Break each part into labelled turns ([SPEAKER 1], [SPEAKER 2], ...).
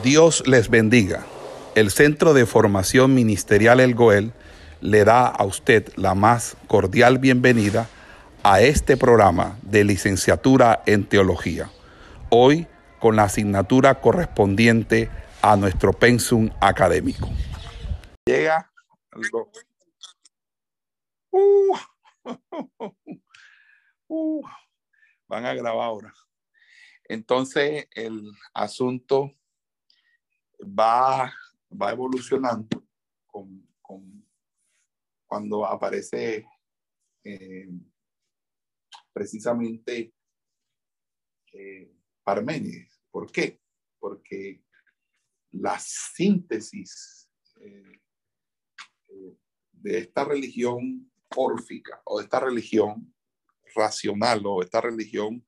[SPEAKER 1] Dios les bendiga. El Centro de Formación Ministerial El Goel le da a usted la más cordial bienvenida a este programa de licenciatura en teología. Hoy con la asignatura correspondiente a nuestro pensum académico. Llega uh, uh, van a grabar ahora. Entonces el asunto va, va evolucionando con, cuando aparece eh, precisamente eh, Parménides. ¿Por qué? Porque la síntesis eh, de esta religión órfica o de esta religión racional o de esta religión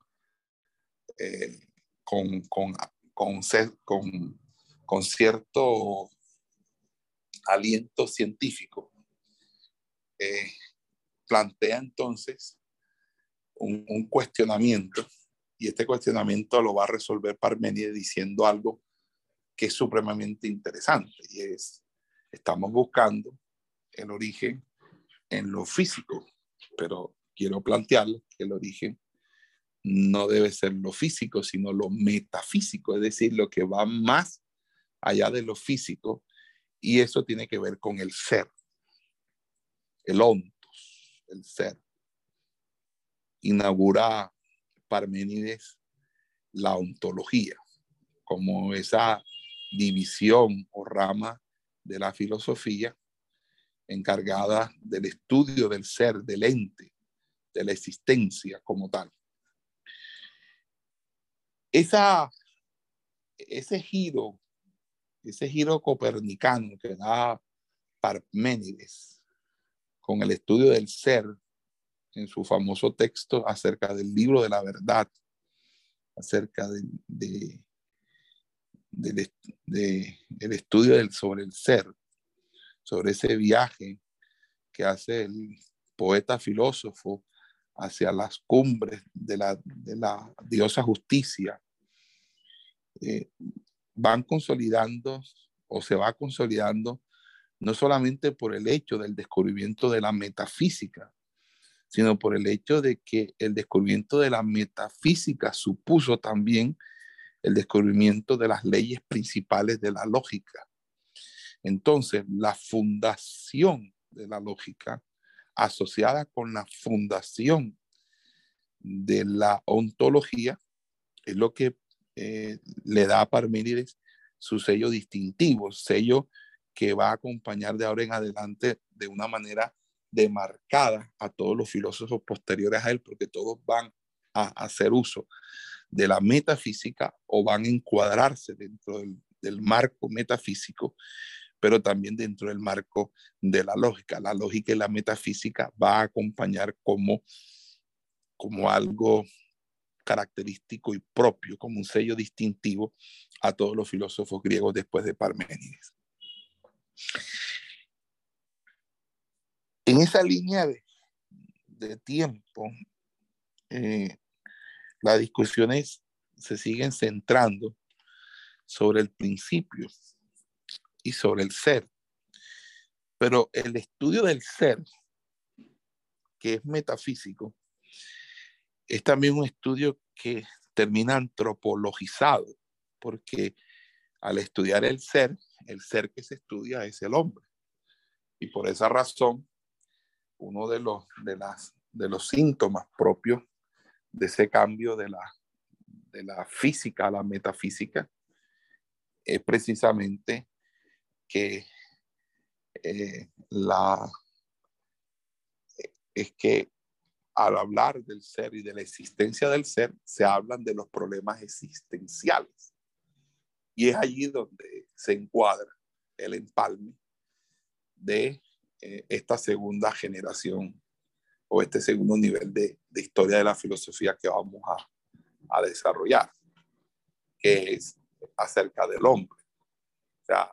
[SPEAKER 1] con, con, con, con, con cierto aliento científico, eh, plantea entonces un, cuestionamiento y este cuestionamiento lo va a resolver Parménides diciendo algo que es supremamente interesante y es, estamos buscando el origen en lo físico, pero quiero plantear que el origen no debe ser lo físico, sino lo metafísico, es decir, lo que va más allá de lo físico, y eso tiene que ver con el ser, el ontos, el ser. Inaugura Parménides la ontología como esa división o rama de la filosofía encargada del estudio del ser, del ente, de la existencia como tal. Esa, ese giro ese giro copernicano que da Parménides con el estudio del ser en su famoso texto acerca del libro de la verdad, acerca de, del estudio del, sobre el ser, sobre ese viaje que hace el poeta filósofo hacia las cumbres de la, de la diosa justicia. Eh, van consolidando o se va consolidando no solamente por el hecho del descubrimiento de la metafísica, sino por el hecho de que el descubrimiento de la metafísica supuso también el descubrimiento de las leyes principales de la lógica. Entonces, la fundación de la lógica asociada con la fundación de la ontología es lo que eh, le da a Parménides su sello distintivo, sello que va a acompañar de ahora en adelante de una manera demarcada a todos los filósofos posteriores a él, porque todos van a hacer uso de la metafísica o van a encuadrarse dentro del, del marco metafísico, pero también dentro del marco de la lógica. La lógica y la metafísica va a acompañar como, como algo característico y propio, como un sello distintivo a todos los filósofos griegos después de Parménides. En esa línea de, tiempo, eh, las discusiones se siguen centrando sobre el principio y sobre el ser. Pero el estudio del ser, que es metafísico, es también un estudio que termina antropologizado, porque al estudiar el ser, el ser que se estudia es el hombre. Y por esa razón, uno de los, de las, de los síntomas propios de ese cambio de la, de la física a la metafísica es precisamente que eh, la, es que al hablar del ser y de la existencia del ser, se hablan de los problemas existenciales. Y es allí donde se encuadra el empalme de eh, esta segunda generación o este segundo nivel de, historia de la filosofía que vamos a, desarrollar, que es acerca del hombre. O sea,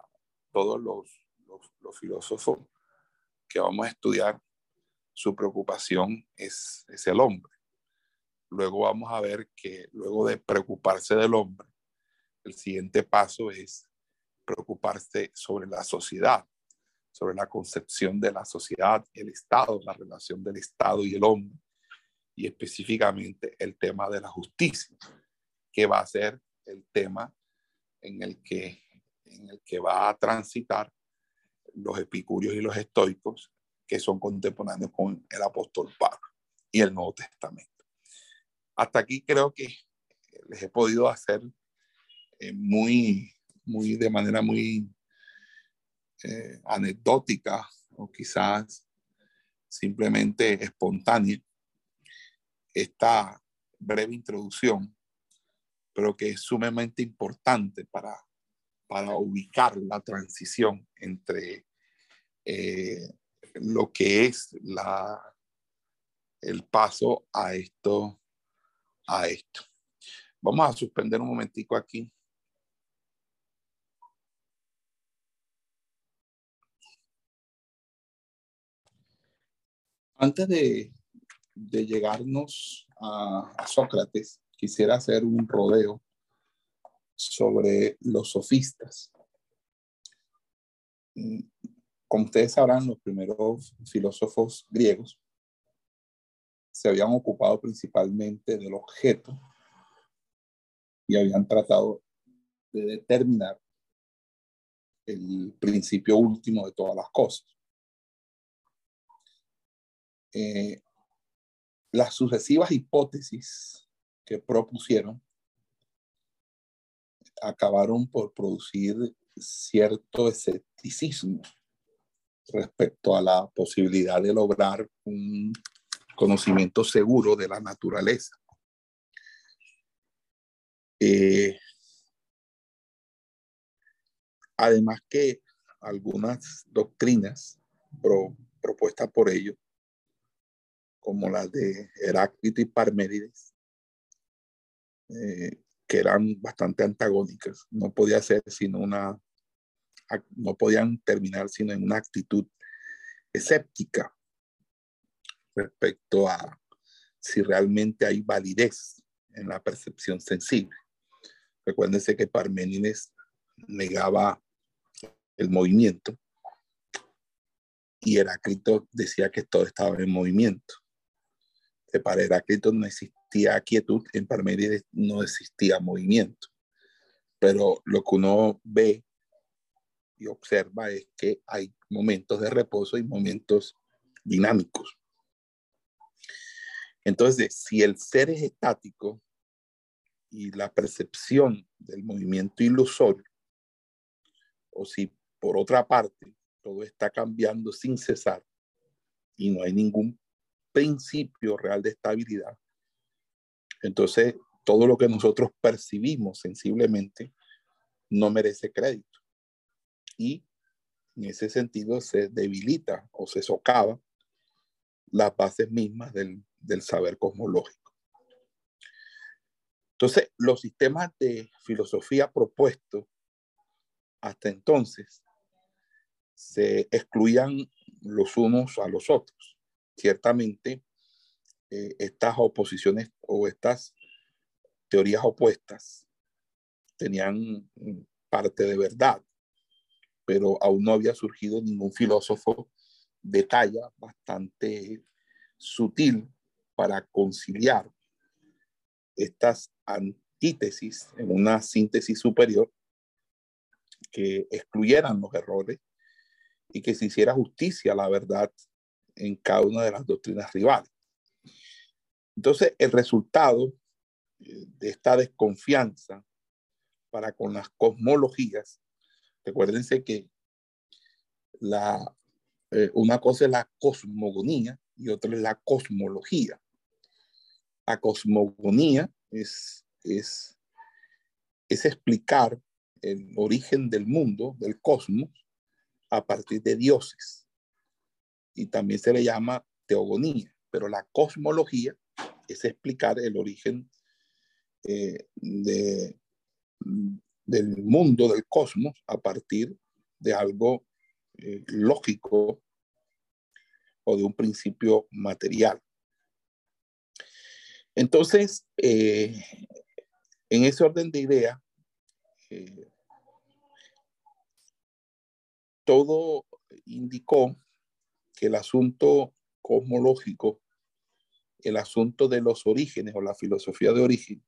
[SPEAKER 1] todos los, los filósofos que vamos a estudiar su preocupación es, es el hombre. Luego vamos a ver que luego de preocuparse del hombre, el siguiente paso es preocuparse sobre la sociedad, sobre la concepción de la sociedad, el Estado, la relación del Estado y el hombre, y específicamente el tema de la justicia, que va a ser el tema en el que, en el que va a transitar los epicúreos y los estoicos, que son contemporáneos con el apóstol Pablo y el Nuevo Testamento. Hasta aquí creo que les he podido hacer eh, muy, muy, de manera muy eh, anecdótica o quizás simplemente espontánea esta breve introducción, pero que es sumamente importante para, para ubicar la transición entre eh, lo que es la, el paso a esto, a esto. Vamos a suspender un momentico aquí. Antes de, de llegarnos a, Sócrates, quisiera hacer un rodeo sobre los sofistas. Como ustedes sabrán, los primeros filósofos griegos se habían ocupado principalmente del objeto y habían tratado de determinar el principio último de todas las cosas. Eh, las sucesivas hipótesis que propusieron acabaron por producir cierto escepticismo respecto a la posibilidad de lograr un conocimiento seguro de la naturaleza. Eh, además que algunas doctrinas propuestas por ellos como las de Heráclito y Parménides, eh, que eran bastante antagónicas. No podía ser sino una, no podían terminar sino en una actitud escéptica respecto a si realmente hay validez en la percepción sensible. Recuérdense que Parménides negaba el movimiento y Heráclito decía que todo estaba en movimiento para Heráclito no existía quietud, en Parménides no existía movimiento. Pero lo que uno ve y observa es que hay momentos de reposo y momentos dinámicos. Entonces, si el ser es estático y la percepción del movimiento ilusorio, o si por otra parte todo está cambiando sin cesar y no hay ningún principio real de estabilidad, entonces todo lo que nosotros percibimos sensiblemente no merece crédito. Y en ese sentido se debilita o se socava las bases mismas del, del saber cosmológico. Entonces, los sistemas de filosofía propuestos hasta entonces se excluían los unos a los otros ciertamente eh, estas oposiciones o estas teorías opuestas tenían parte de verdad, pero aún no había surgido ningún filósofo de talla bastante sutil para conciliar estas antítesis en una síntesis superior que excluyeran los errores y que se hiciera justicia a la verdad en cada una de las doctrinas rivales. Entonces, el resultado eh, de esta desconfianza para con las cosmologías, recuérdense que la, eh, una cosa es la cosmogonía y otra es la cosmología. La cosmogonía es, es, es explicar el origen del mundo, del cosmos, a partir de dioses y también se le llama teogonía, pero la cosmología es explicar el origen eh, de, del mundo, del cosmos, a partir de algo eh, lógico o de un principio material. Entonces, eh, en ese orden de idea, eh, todo indicó que el asunto cosmológico, el asunto de los orígenes o la filosofía de origen,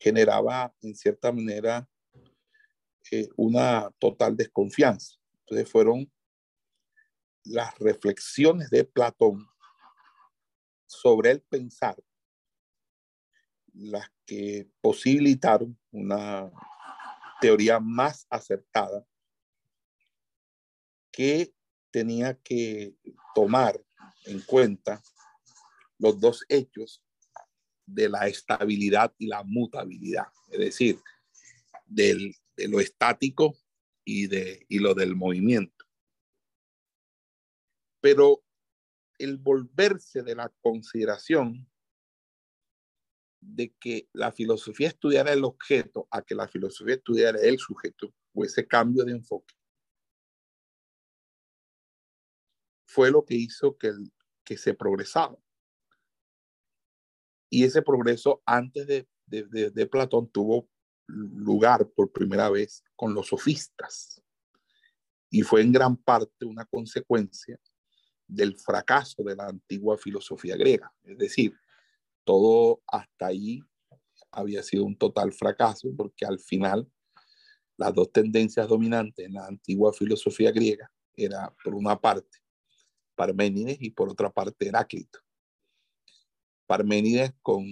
[SPEAKER 1] generaba en cierta manera eh, una total desconfianza. Entonces fueron las reflexiones de Platón sobre el pensar las que posibilitaron una teoría más acertada que tenía que tomar en cuenta los dos hechos de la estabilidad y la mutabilidad, es decir, del, de lo estático y, de, y lo del movimiento. Pero el volverse de la consideración de que la filosofía estudiara el objeto a que la filosofía estudiara el sujeto, o ese cambio de enfoque, fue lo que hizo que, que se progresaba. Y ese progreso antes de, de, de Platón tuvo lugar por primera vez con los sofistas y fue en gran parte una consecuencia del fracaso de la antigua filosofía griega. Es decir, todo hasta ahí había sido un total fracaso porque al final las dos tendencias dominantes en la antigua filosofía griega era por una parte Parménides y por otra parte Heráclito. Parménides con,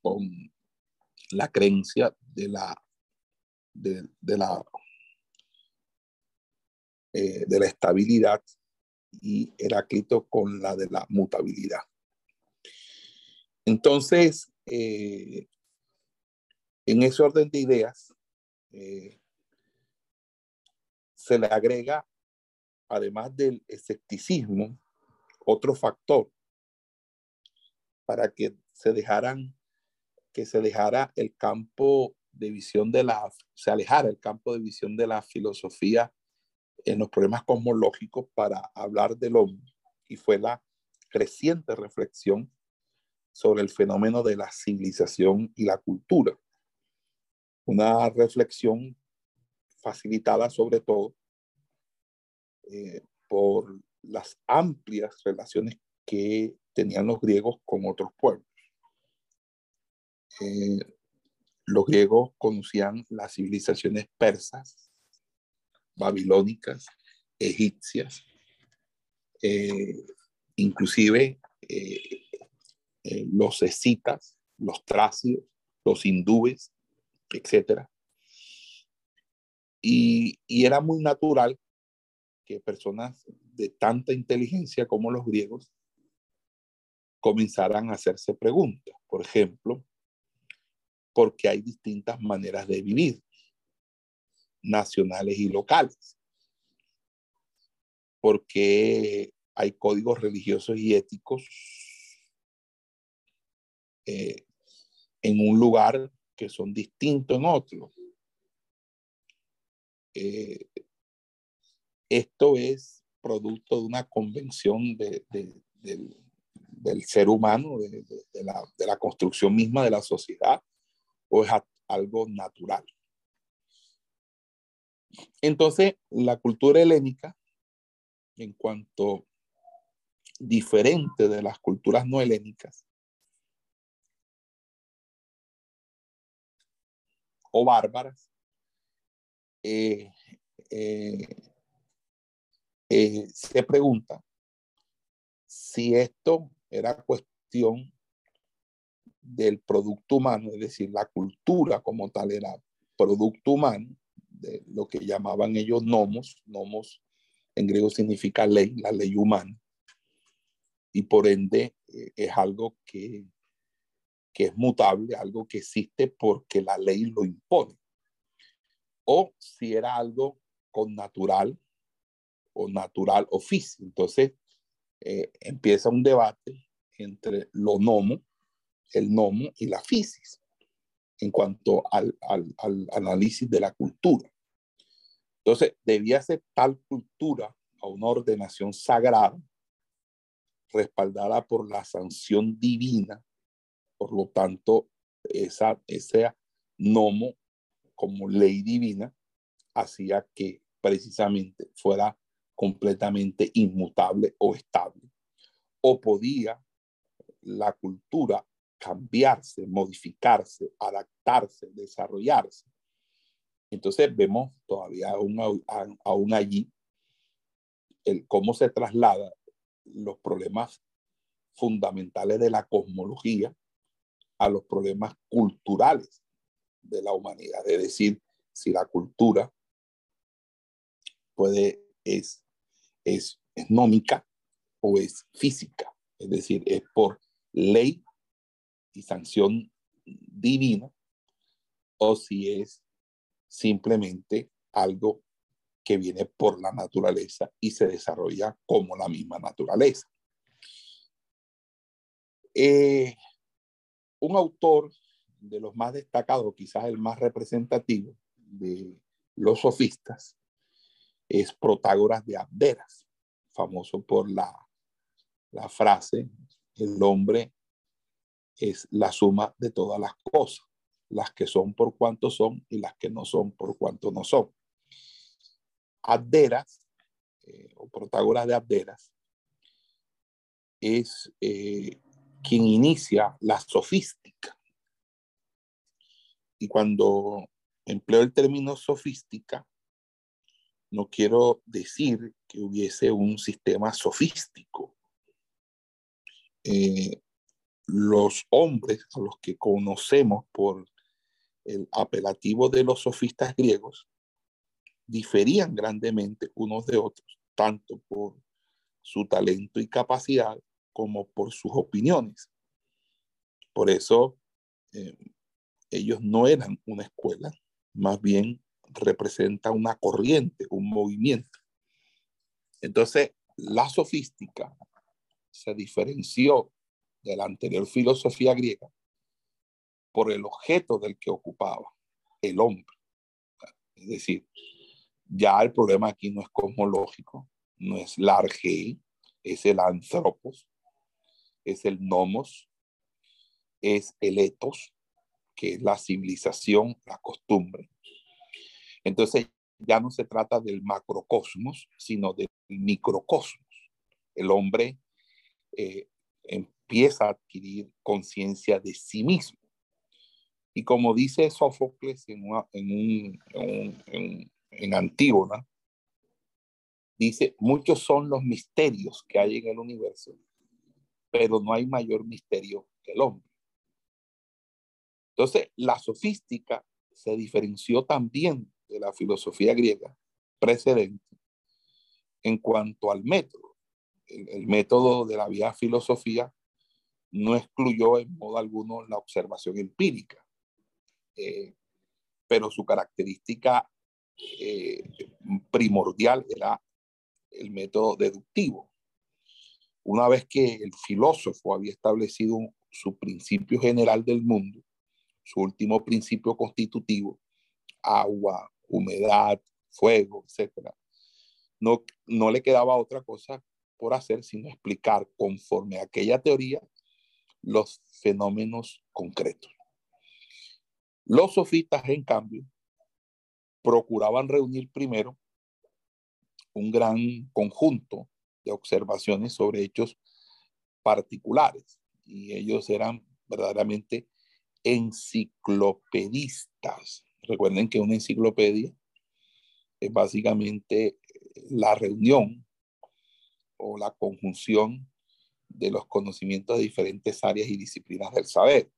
[SPEAKER 1] con la creencia de la, de, la, eh, de la estabilidad y Heráclito con la de la mutabilidad. Entonces, eh, en ese orden de ideas, eh, se le agrega, además del escepticismo, otro factor para que se dejaran, que se dejara el campo de visión de la, se alejara el campo de visión de la filosofía en los problemas cosmológicos para hablar del hombre y fue la creciente reflexión sobre el fenómeno de la civilización y la cultura. Una reflexión facilitada sobre todo eh, por las amplias relaciones que tenían los griegos con otros pueblos. Eh, los griegos conocían las civilizaciones persas, babilónicas, egipcias, eh, inclusive eh, los escitas, los tracios, los hindúes, etc. Y, y era muy natural que personas de tanta inteligencia como los griegos comenzaran a hacerse preguntas. Por ejemplo, ¿por qué hay distintas maneras de vivir, nacionales y locales? ¿Por qué hay códigos religiosos y éticos eh, en un lugar que son distintos en otro. Eh, esto es producto de una convención de, del, del, ser humano, de, la, construcción misma de la sociedad, o es algo natural. Entonces, la cultura helénica, en cuanto diferente de las culturas no helénicas, o bárbaras, eh, eh, eh, se pregunta si esto era cuestión del producto humano, es decir, la cultura como tal era producto humano, de lo que llamaban ellos nomos, nomos en griego significa ley, la ley humana, y por ende es algo que que es mutable, algo que existe porque la ley lo impone. O si era algo con natural o natural oficio. Entonces eh, empieza un debate entre lo nomo, el nomo y la fisis en cuanto al, análisis de la cultura. Entonces, debía ser tal cultura a una ordenación sagrada, respaldada por la sanción divina por lo tanto, esa, ese nomo como ley divina hacía que precisamente fuera completamente inmutable o estable. O podía la cultura cambiarse, modificarse, adaptarse, desarrollarse. Entonces vemos todavía aún, aún allí el cómo se traslada los problemas fundamentales de la cosmología a los problemas culturales de la humanidad. Es decir, si la cultura puede, es, es, es nómica o es física, es decir, es por ley y sanción divina, o si es simplemente algo que viene por la naturaleza y se desarrolla como la misma naturaleza. Eh, un autor de los más destacados, quizás el más representativo de los sofistas, es Protágoras de Abderas, famoso por la, la frase, el hombre es la suma de todas las cosas, las que son por cuanto son y las que no son por cuanto no son. Abderas, eh, o Protágoras de Abderas, es eh, quien inicia la sofística. Y cuando empleo el término sofística, no quiero decir que hubiese un sistema sofístico. Eh, los hombres a los que conocemos por el apelativo de los sofistas griegos diferían grandemente unos de otros, tanto por su talento y capacidad como por sus opiniones. Por eso eh, ellos no eran una escuela, más bien representa una corriente, un movimiento. Entonces, la sofística se diferenció de la anterior filosofía griega por el objeto del que ocupaba, el hombre. Es decir, ya el problema aquí no es cosmológico, no es la arge, es el antropos, es el nomos, es el etos, que es la civilización, la costumbre. Entonces ya no se trata del macrocosmos, sino del microcosmos. El hombre eh, empieza a adquirir conciencia de sí mismo. Y como dice Sófocles en, en, en, en Antígona, dice, muchos son los misterios que hay en el universo, pero no hay mayor misterio que el hombre. Entonces, la sofística se diferenció también de la filosofía griega precedente en cuanto al método. El, método de la vía filosofía no excluyó en modo alguno la observación empírica, eh, pero su característica eh, primordial era el método deductivo. Una vez que el filósofo había establecido su principio general del mundo, su último principio constitutivo, agua, humedad, fuego, etc., no, no le quedaba otra cosa por hacer sino explicar conforme a aquella teoría los fenómenos concretos. Los sofistas, en cambio, procuraban reunir primero un gran conjunto de observaciones sobre hechos particulares y ellos eran verdaderamente enciclopedistas. Recuerden que una enciclopedia es básicamente la reunión o la conjunción de los conocimientos de diferentes áreas y disciplinas del saber.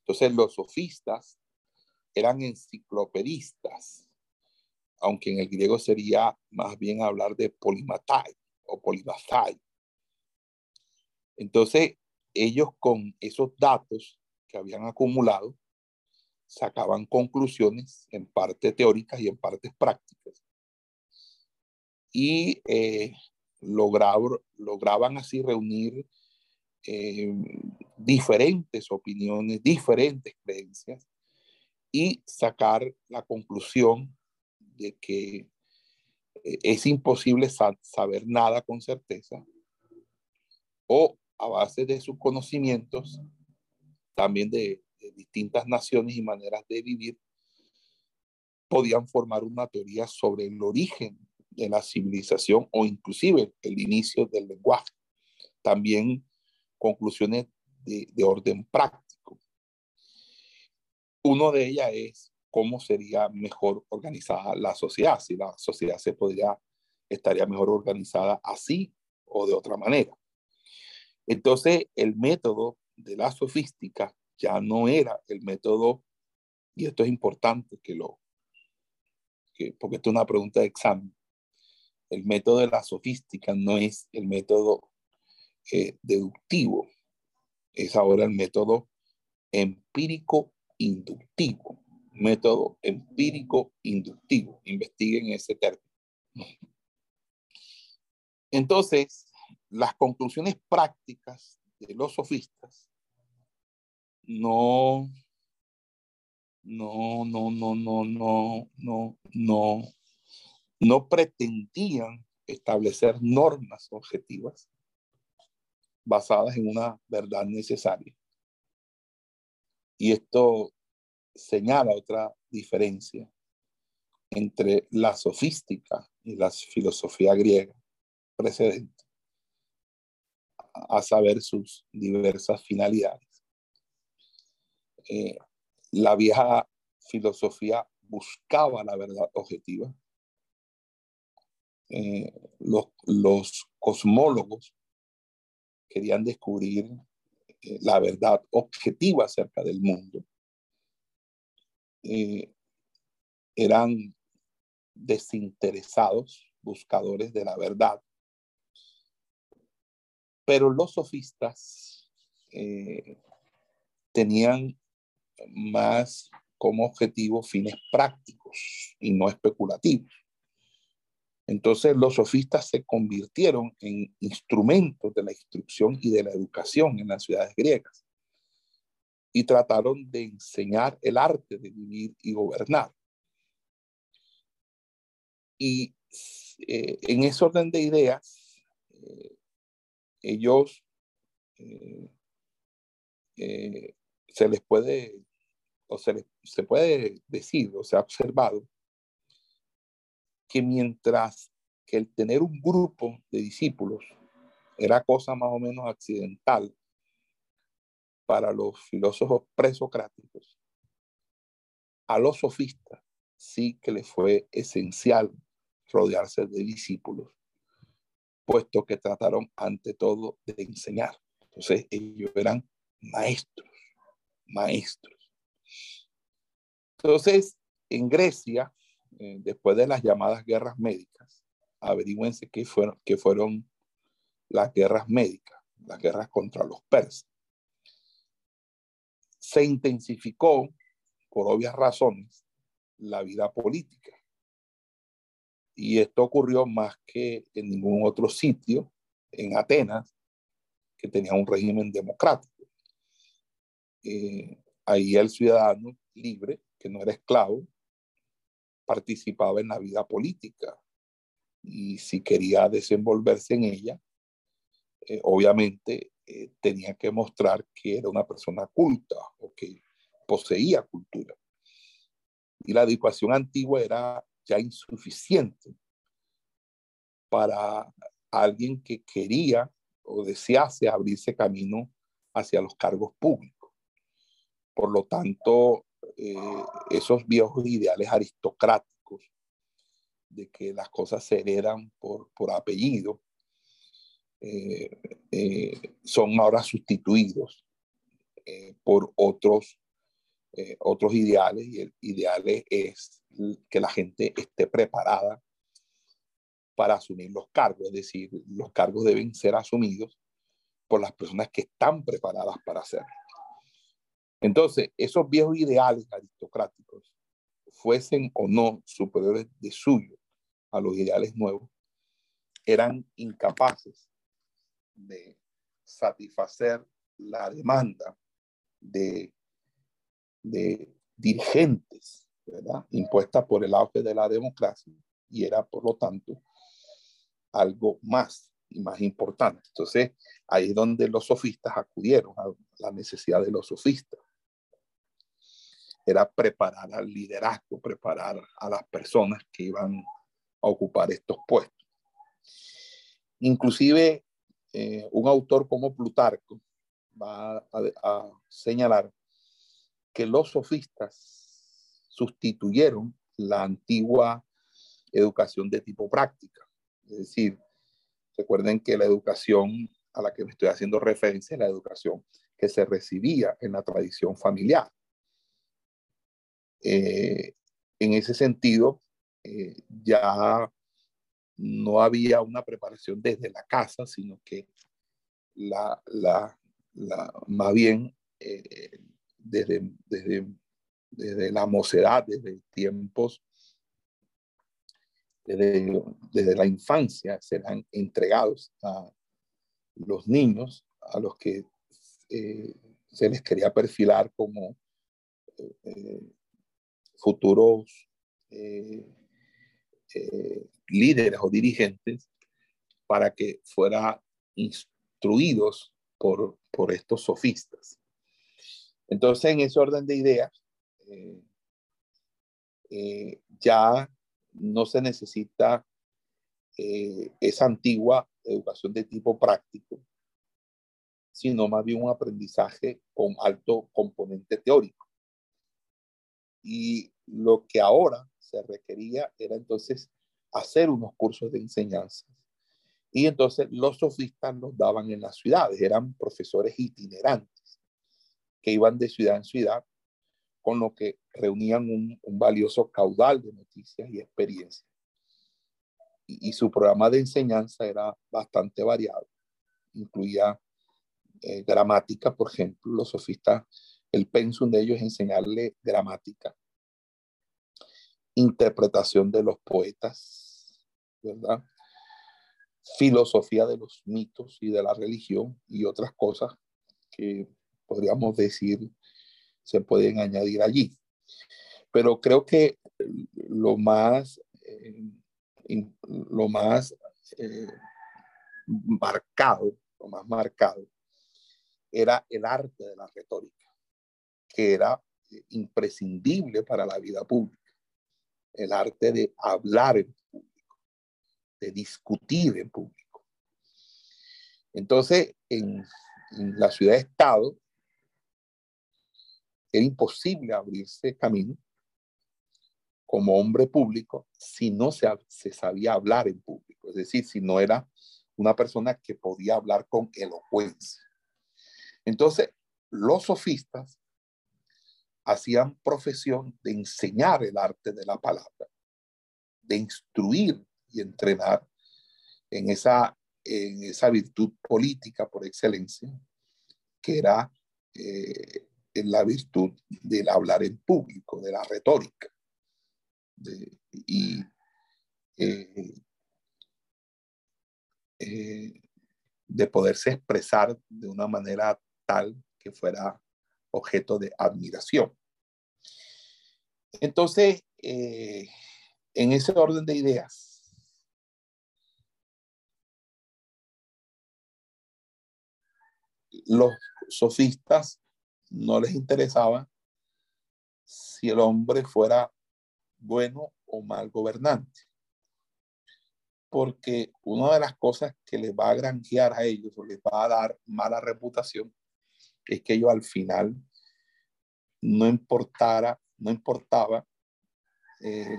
[SPEAKER 1] Entonces los sofistas eran enciclopedistas, aunque en el griego sería más bien hablar de polimatai o polimathai. Entonces, ellos con esos datos que habían acumulado, sacaban conclusiones en parte teóricas y en partes prácticas. Y eh, lograban así reunir eh, diferentes opiniones, diferentes creencias y sacar la conclusión de que eh, es imposible saber nada con certeza o a base de sus conocimientos, también de, distintas naciones y maneras de vivir, podían formar una teoría sobre el origen de la civilización o inclusive el inicio del lenguaje. También conclusiones de, de orden práctico. Uno de ellas es cómo sería mejor organizada la sociedad, si la sociedad se podría, estaría mejor organizada así o de otra manera. Entonces, el método de la sofística ya no era el método, y esto es importante que lo, que, porque esto es una pregunta de examen, el método de la sofística no es el método eh, deductivo, es ahora el método empírico-inductivo, método empírico-inductivo, investiguen ese término. Entonces, las conclusiones prácticas de los sofistas no, no, no, no, no, no, no, no, no pretendían establecer normas objetivas basadas en una verdad necesaria. Y esto señala otra diferencia entre la sofística y la filosofía griega precedente, a saber sus diversas finalidades. Eh, la vieja filosofía buscaba la verdad objetiva. Eh, los, cosmólogos querían descubrir eh, la verdad objetiva acerca del mundo. eran desinteresados buscadores de la verdad pero los sofistas eh, tenían más como objetivo fines prácticos y no especulativos. Entonces los sofistas se convirtieron en instrumentos de la instrucción y de la educación en las ciudades griegas y trataron de enseñar el arte de vivir y gobernar. Y eh, en ese orden de ideas, eh, ellos eh, se les puede, o se, se puede decir, o se ha observado, que mientras que el tener un grupo de discípulos era cosa más o menos accidental para los filósofos presocráticos, a los sofistas sí que les fue esencial rodearse de discípulos puesto que trataron ante todo de enseñar. Entonces ellos eran maestros, maestros. Entonces, en Grecia, eh, después de las llamadas guerras médicas, averigüense qué fueron, qué fueron las guerras médicas, las guerras contra los persas. Se intensificó, por obvias razones, la vida política. Y esto ocurrió más que en ningún otro sitio en Atenas que tenía un régimen democrático. Eh, ahí el ciudadano libre, que no era esclavo, participaba en la vida política y si quería desenvolverse en ella, eh, obviamente eh, tenía que mostrar que era una persona culta o que poseía cultura. Y la educación antigua era ya insuficiente para alguien que quería o desease abrirse camino hacia los cargos públicos. Por lo tanto, eh, esos viejos ideales aristocráticos de que las cosas se heredan por, por apellido eh, eh, son ahora sustituidos por otros, otros ideales y el ideal es que la gente esté preparada para asumir los cargos, es decir, los cargos deben ser asumidos por las personas que están preparadas para hacerlo. Entonces, esos viejos ideales aristocráticos, fuesen o no superiores de suyo a los ideales nuevos, eran incapaces de satisfacer la demanda de, dirigentes impuesta por el auge de la democracia y era, por lo tanto, algo más y más importante. Entonces, ahí es donde los sofistas acudieron a la necesidad de los sofistas. Era preparar al liderazgo, preparar a las personas que iban a ocupar estos puestos. Inclusive eh, un autor como Plutarco va a, señalar que los sofistas sustituyeron la antigua educación de tipo práctica. Es decir, recuerden que la educación a la que me estoy haciendo referencia es la educación que se recibía en la tradición familiar. Eh, en ese sentido, eh, ya no había una preparación desde la casa, sino que la, la, más bien eh, desde, desde, desde, la mocedad, desde tiempos, desde, desde la infancia, serán entregados a los niños a los que se les quería perfilar como futuros líderes o dirigentes para que fueran instruidos por, por estos sofistas. Entonces, en ese orden de ideas, eh, eh, ya no se necesita eh, esa antigua educación de tipo práctico, sino más bien un aprendizaje con alto componente teórico. Y lo que ahora se requería era entonces hacer unos cursos de enseñanza. Y entonces los sofistas los daban en las ciudades, eran profesores itinerantes que iban de ciudad en ciudad, con lo que reunían un, valioso caudal de noticias y experiencias. Y, su programa de enseñanza era bastante variado. Incluía eh, gramática, por ejemplo, los sofistas, el pensum de ellos es enseñarle gramática, interpretación de los poetas, ¿verdad? Filosofía de los mitos y de la religión y otras cosas que podríamos decir se pueden añadir allí. Pero creo que lo más, eh, lo más eh, marcado, lo más marcado, era el arte de la retórica, que era imprescindible para la vida pública el arte de hablar en público, de discutir en público. Entonces, en, la ciudad-estado, era imposible abrirse camino como hombre público si no se, se, sabía hablar en público, es decir, si no era una persona que podía hablar con elocuencia. Entonces, los sofistas hacían profesión de enseñar el arte de la palabra, de instruir y entrenar en esa, en esa virtud política por excelencia, que era eh, la virtud del hablar en público, de la retórica. y eh, eh, de poderse expresar de una manera tal que fuera objeto de admiración. Entonces, eh, en ese orden de ideas, los sofistas no les interesaba si el hombre fuera bueno o mal gobernante. Porque una de las cosas que les va a granjear a ellos o les va a dar mala reputación es que ellos al final no importara, no importaba eh,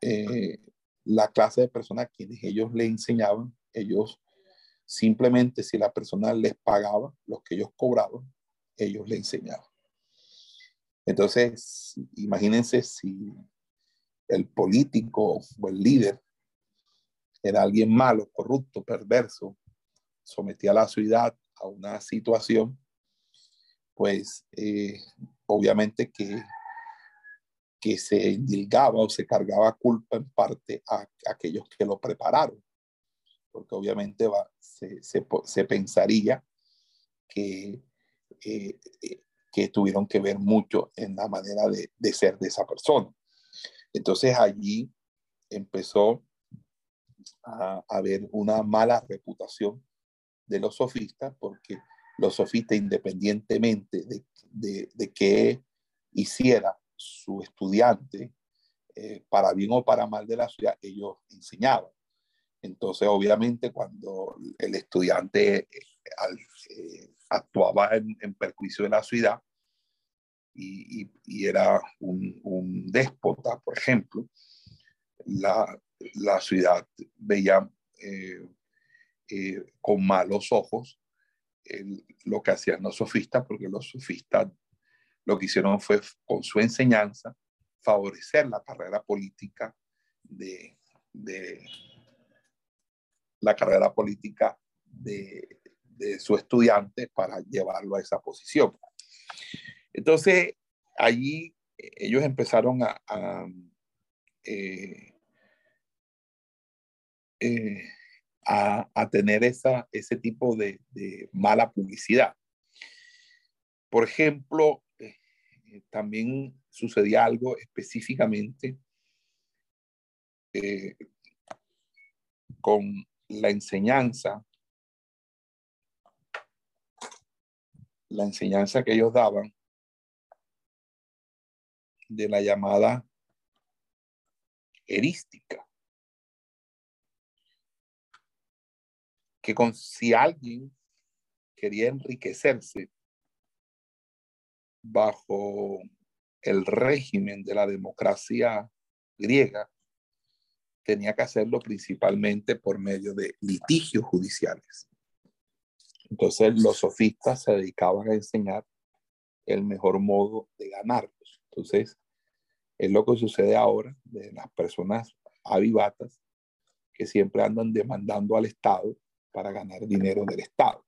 [SPEAKER 1] eh, la clase de personas a quienes ellos le enseñaban, ellos simplemente si la persona les pagaba los que ellos cobraban, ellos le enseñaban. Entonces, imagínense si el político o el líder era alguien malo, corrupto, perverso, sometía a la ciudad a una situación, pues eh, obviamente que, que se indilgaba o se cargaba culpa en parte a, aquellos que lo prepararon, porque obviamente va, se, se, pensaría que, eh, eh, que tuvieron que ver mucho en la manera de, de ser de esa persona. Entonces allí empezó a haber una mala reputación de los sofistas, porque los sofistas, independientemente de, de, qué hiciera su estudiante, eh, para bien o para mal de la ciudad, ellos enseñaban. Entonces, obviamente, cuando el estudiante eh, actuaba en, perjuicio de la ciudad y, era un, déspota, por ejemplo, la, la ciudad veía con malos ojos lo que hacían los sofistas, porque los sofistas lo que hicieron fue con su enseñanza favorecer la carrera política de, la carrera política de, su estudiante para llevarlo a esa posición. Entonces, allí ellos empezaron a, eh, eh, a, tener esa, ese tipo de, mala publicidad. Por ejemplo, eh, también sucedía algo específicamente eh, con la enseñanza, la enseñanza que ellos daban de la llamada erística. Que con, si alguien quería enriquecerse bajo el régimen de la democracia griega, tenía que hacerlo principalmente por medio de litigios judiciales. Entonces los sofistas se dedicaban a enseñar el mejor modo de ganarlos. Entonces, es lo que sucede ahora de las personas avivatas que siempre andan demandando al Estado para ganar dinero del Estado.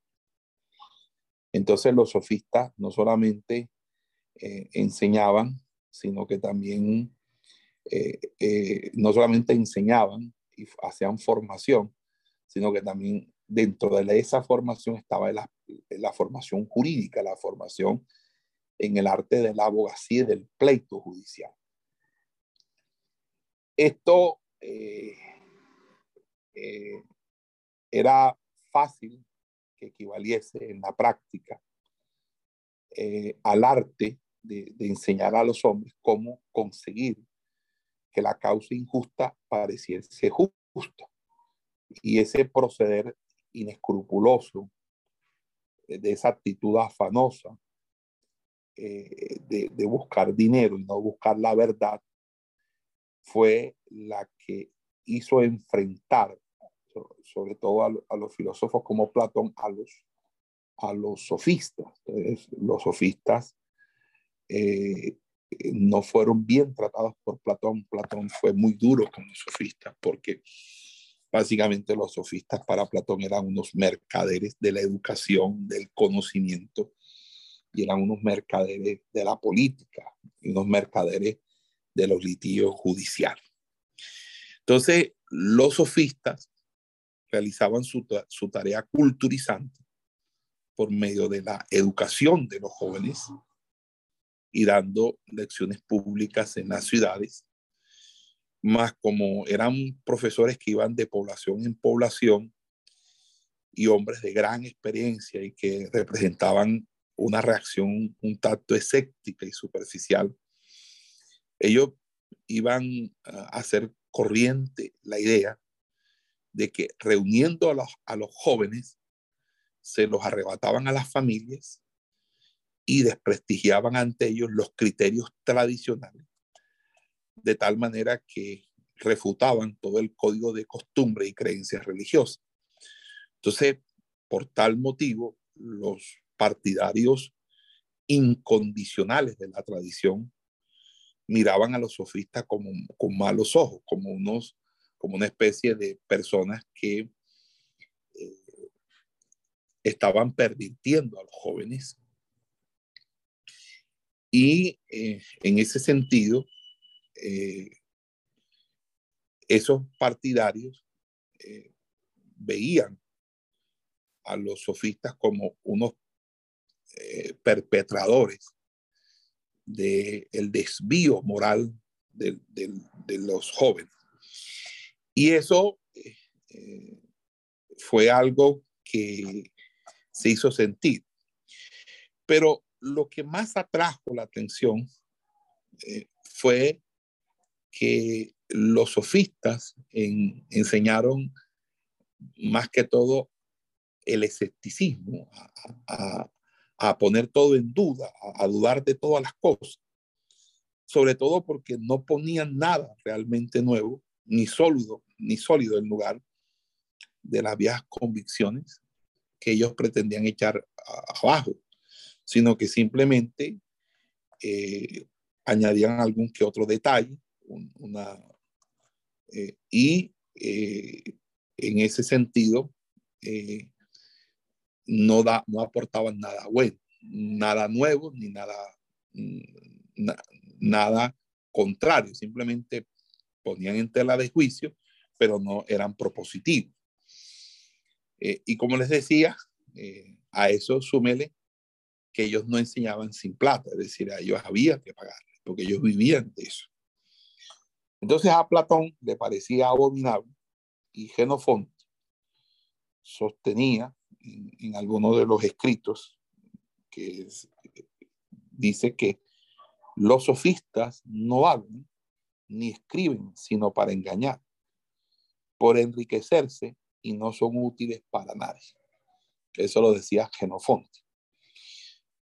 [SPEAKER 1] Entonces los sofistas no solamente eh, enseñaban, sino que también eh, eh, no solamente enseñaban y hacían formación, sino que también dentro de esa formación estaba la, la formación jurídica, la formación en el arte de la abogacía y del pleito judicial. Esto era fácil que equivaliese en la práctica eh, al arte de, enseñar a los hombres cómo conseguir que la causa injusta pareciese justa. Y ese proceder inescrupuloso, eh, de esa actitud afanosa eh, de, de buscar dinero y no buscar la verdad, fue la que hizo enfrentar sobre todo a, los filósofos como Platón, a los, a los sofistas. los sofistas eh, no fueron bien tratados por Platón. Platón fue muy duro con los sofistas porque básicamente los sofistas para Platón eran unos mercaderes de la educación, del conocimiento, y eran unos mercaderes de la política, y unos mercaderes de los litigios judiciales. Entonces, los sofistas realizaban su, su tarea culturizante por medio de la educación de los jóvenes y dando lecciones públicas en las ciudades, más como eran profesores que iban de población en población y hombres de gran experiencia y que representaban una reacción un tanto escéptica y superficial, ellos iban a hacer corriente la idea de que reuniendo a los, a los jóvenes, se los arrebataban a las familias y desprestigiaban ante ellos los criterios tradicionales, de tal manera que refutaban todo el código de costumbre y creencias religiosas. Entonces, por tal motivo, los partidarios incondicionales de la tradición miraban a los sofistas como, con malos ojos, como unos como una especie de personas que eh, estaban pervirtiendo a los jóvenes. Y eh, en ese sentido, eh, esos partidarios veían a los sofistas como unos perpetradores del desvío moral de los jóvenes. Y eso eh, fue algo que se hizo sentir. Pero lo que más atrajo la atención eh, fue que los sofistas enseñaron más que todo el escepticismo, a, poner todo en duda, a, dudar de todas las cosas, sobre todo porque no ponían nada realmente nuevo, ni sólido, ni sólido en lugar de las viejas convicciones que ellos pretendían echar abajo, sino que simplemente eh, añadían algún que otro detalle, eh, y eh, en ese sentido no, da, no aportaban nada bueno, nada nuevo, ni nada, nada contrario, simplemente ponían en tela de juicio, pero no eran propositivos. Eh, y como les decía, eh, a eso súmele que ellos no enseñaban sin plata, es decir, a ellos había que pagar, porque ellos vivían de eso. Entonces a Platón le parecía abominable y Genofonte sostenía en, algunos de los escritos que dice que los sofistas no hablan ni escriben sino para engañar, por enriquecerse y no son útiles para nadie. Eso lo decía Genofonte.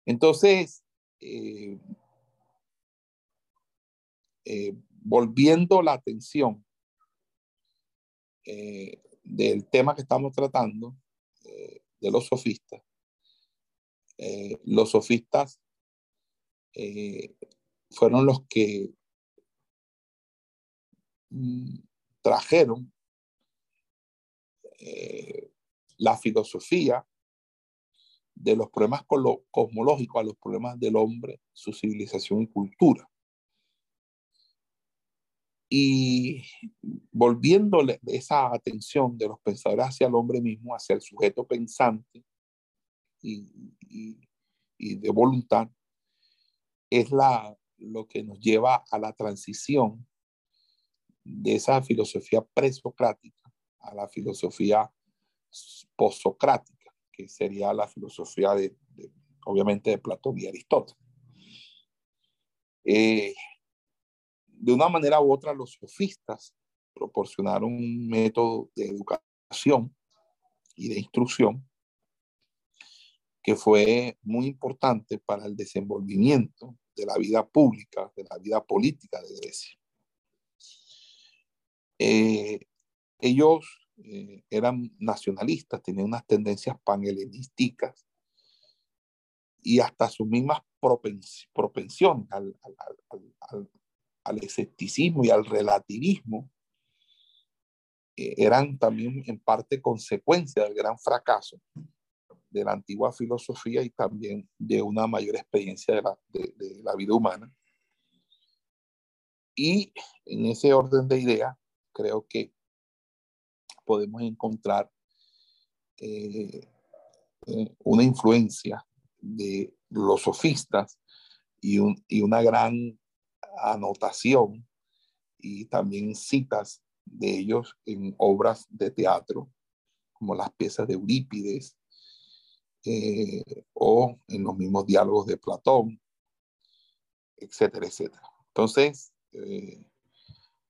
[SPEAKER 1] Entonces, eh, eh, volviendo la atención eh, del tema que estamos tratando, de los sofistas, los sofistas fueron los que trajeron eh, la filosofía de los problemas cosmológicos a los problemas del hombre, su civilización y cultura. Y volviéndole esa atención de los pensadores hacia el hombre mismo, hacia el sujeto pensante y, y de voluntad, es la, lo que nos lleva a la transición de esa filosofía presocrática a la filosofía posocrática, que sería la filosofía de, obviamente, de Platón y Aristóteles. Eh, de una manera u otra, los sofistas proporcionaron un método de educación y de instrucción que fue muy importante para el desenvolvimiento de la vida pública, de la vida política de Grecia. Eh, ellos eh, eran nacionalistas, tenían unas tendencias panhelenísticas y hasta sus mismas propensión al, al, escepticismo y al relativismo eh, eran también en parte consecuencia del gran fracaso de la antigua filosofía y también de una mayor experiencia de la, de la vida humana. Y en ese orden de ideas, creo que podemos encontrar eh, eh, una influencia de los sofistas y, una gran anotación y también citas de ellos en obras de teatro, como las piezas de Eurípides eh, o en los mismos diálogos de Platón, etcétera, etcétera. Entonces,